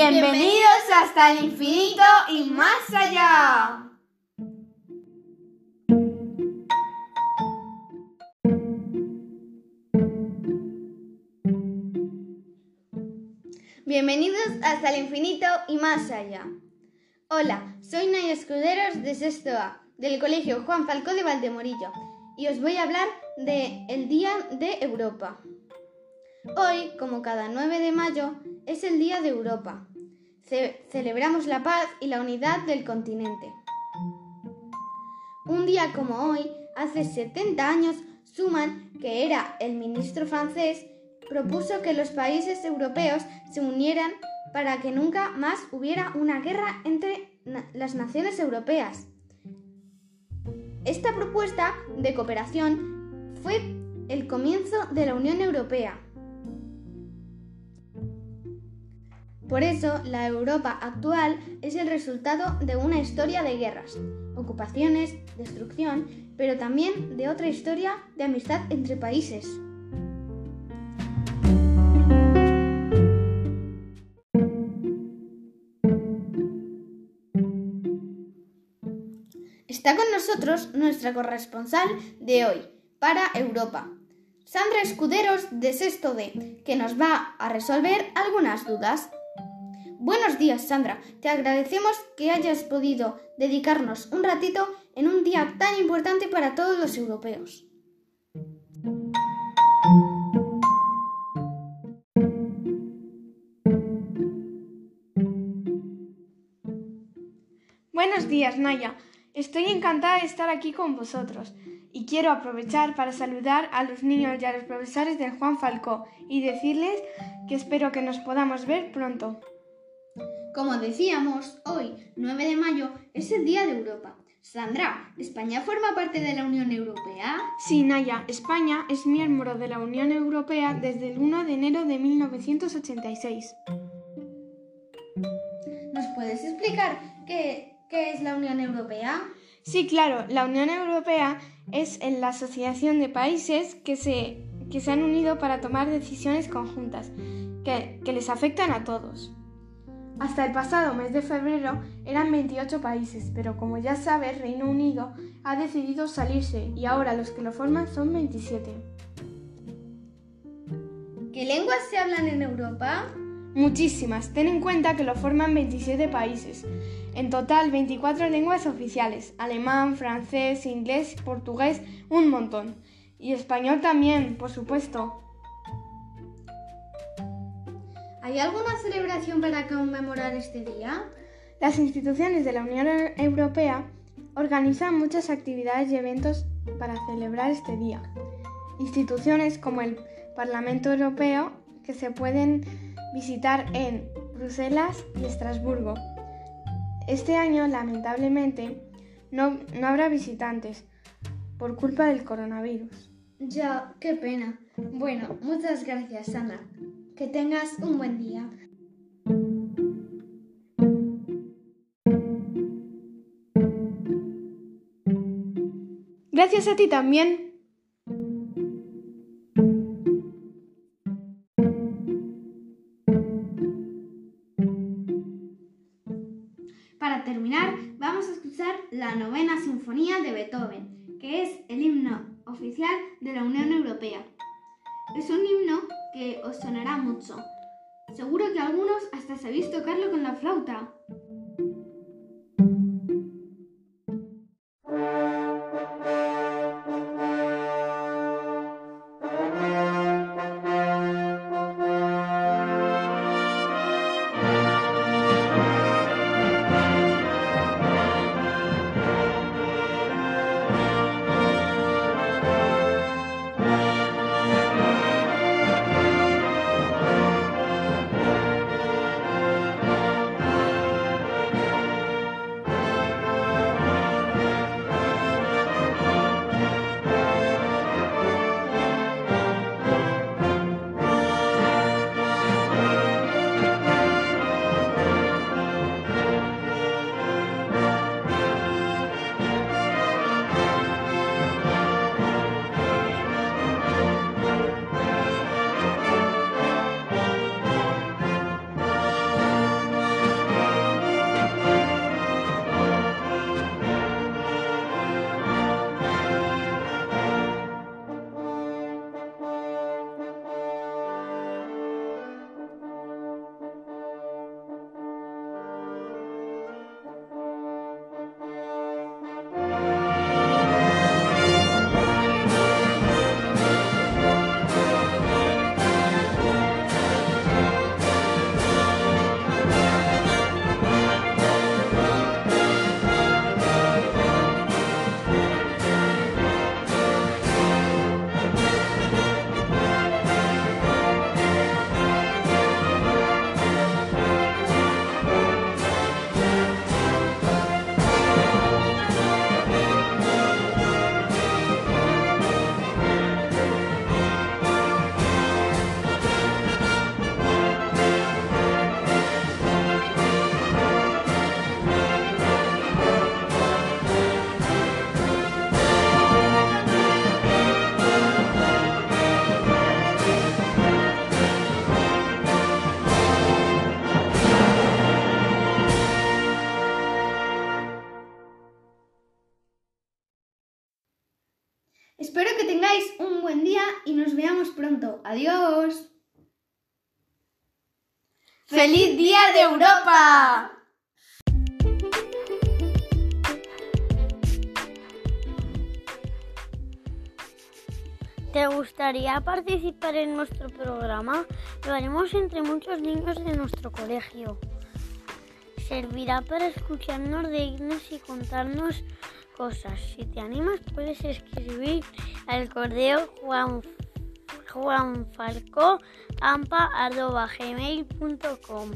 Bienvenidos hasta el infinito y más allá. Bienvenidos hasta el infinito y más allá. Hola, soy Naya Escuderos de Sexto A, del Colegio Juan Falcó de Valdemorillo, y os voy a hablar de el Día de Europa. Hoy, como cada 9 de mayo, es el Día de Europa. Celebramos la paz y la unidad del continente. Un día como hoy, hace 70 años, Schuman, que era el ministro francés, propuso que los países europeos se unieran para que nunca más hubiera una guerra entre las naciones europeas. Esta propuesta de cooperación fue el comienzo de la Unión Europea. Por eso, la Europa actual es el resultado de una historia de guerras, ocupaciones, destrucción, pero también de otra historia de amistad entre países. Está con nosotros nuestra corresponsal de hoy para Europa, Sandra Escuderos de Sexto D, que nos va a resolver algunas dudas. Buenos días, Sandra. Te agradecemos que hayas podido dedicarnos un ratito en un día tan importante para todos los europeos. Buenos días, Naya. Estoy encantada de estar aquí con vosotros y quiero aprovechar para saludar a los niños y a los profesores del Juan Falcó y decirles que espero que nos podamos ver pronto. Como decíamos, hoy, 9 de mayo, es el Día de Europa. Sandra, ¿España forma parte de la Unión Europea? Sí, Naya, España es miembro de la Unión Europea desde el 1 de enero de 1986. ¿Nos puedes explicar qué, qué es la Unión Europea? Sí, claro, la Unión Europea es la asociación de países que se, que se han unido para tomar decisiones conjuntas que, que les afectan a todos. Hasta el pasado mes de febrero eran 28 países, pero como ya sabes, Reino Unido ha decidido salirse y ahora los que lo forman son 27. ¿Qué lenguas se hablan en Europa? Muchísimas. Ten en cuenta que lo forman 27 países. En total 24 lenguas oficiales. Alemán, francés, inglés, portugués, un montón. Y español también, por supuesto. ¿Hay alguna celebración para conmemorar este día? Las instituciones de la Unión Europea organizan muchas actividades y eventos para celebrar este día. Instituciones como el Parlamento Europeo que se pueden visitar en Bruselas y Estrasburgo. Este año, lamentablemente, no, no habrá visitantes por culpa del coronavirus. Ya, qué pena. Bueno, muchas gracias, Sandra. Que tengas un buen día. Gracias a ti también. Para terminar, vamos a escuchar la novena sinfonía de Beethoven, que es el himno oficial de la Unión Europea. Es un himno que os sonará mucho. Seguro que algunos hasta sabéis tocarlo con la flauta. Buen día y nos veamos pronto. Adiós. ¡Feliz Día de Europa! ¿Te gustaría participar en nuestro programa? Lo haremos entre muchos niños de nuestro colegio. Servirá para escucharnos de y contarnos cosas. Si te animas puedes escribir al correo juan, juanfalcoampa.gmail.com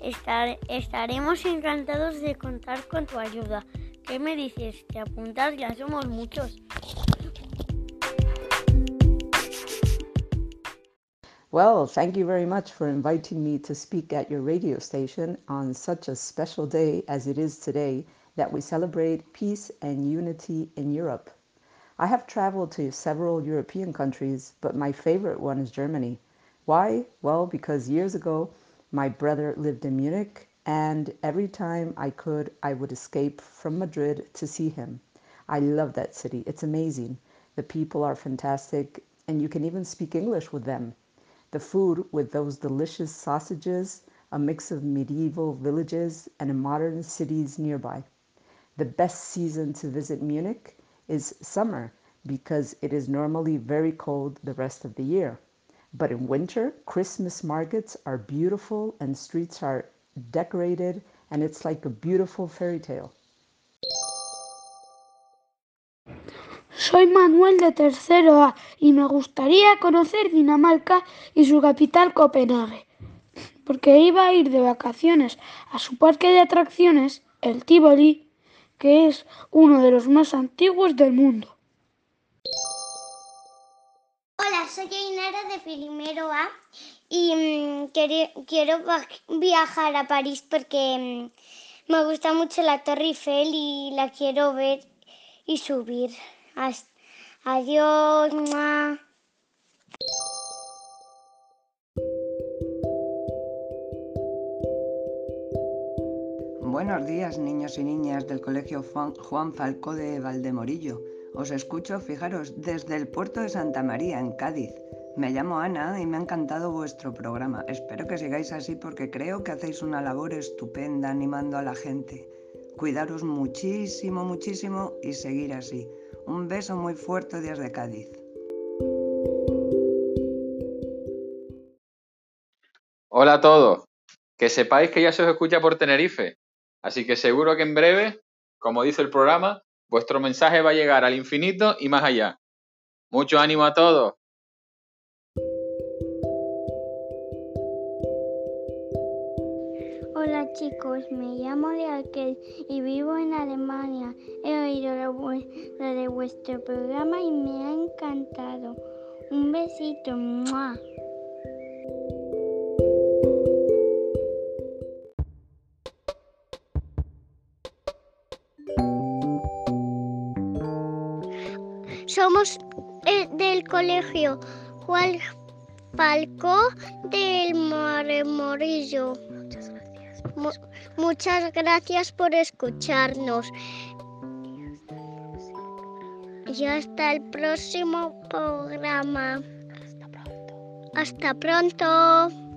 Estar, Estaremos encantados de contar con tu ayuda. ¿Qué me dices? ¿Te apuntas? Ya somos muchos. Well, thank you very much for inviting me to speak at your radio station on such a special day as it is today that we celebrate peace and unity in Europe. I have traveled to several European countries, but my favorite one is Germany. Why? Well, because years ago, my brother lived in Munich, and every time I could, I would escape from Madrid to see him. I love that city. It's amazing. The people are fantastic, and you can even speak English with them. The food with those delicious sausages, a mix of medieval villages and modern cities nearby. The best season to visit Munich is summer because it is normally very cold the rest of the year. But in winter, Christmas markets are beautiful and streets are decorated and it's like a beautiful fairy tale. Soy Manuel de tercero A y me gustaría conocer Dinamarca y su capital Copenhague, porque iba a ir de vacaciones a su parque de atracciones, el Tivoli, que es uno de los más antiguos del mundo. Hola, soy Ainara de primero A y mm, quiero viajar a París porque mm, me gusta mucho la Torre Eiffel y la quiero ver y subir. Adiós. Buenos días, niños y niñas del Colegio Juan Falcó de Valdemorillo. Os escucho, fijaros, desde el puerto de Santa María, en Cádiz. Me llamo Ana y me ha encantado vuestro programa. Espero que sigáis así porque creo que hacéis una labor estupenda animando a la gente. Cuidaros muchísimo, muchísimo y seguir así. Un beso muy fuerte desde Cádiz. Hola a todos. Que sepáis que ya se os escucha por Tenerife. Así que seguro que en breve, como dice el programa, vuestro mensaje va a llegar al infinito y más allá. Mucho ánimo a todos. Hola chicos, me llamo Lealkel y vivo en Alemania. He oído lo, de vuestro programa y me ha encantado. Un besito. Eh, del colegio Juan Falcó del Morillo. Muchas gracias por escucharnos. Y hasta el próximo programa. Hasta pronto. Hasta pronto.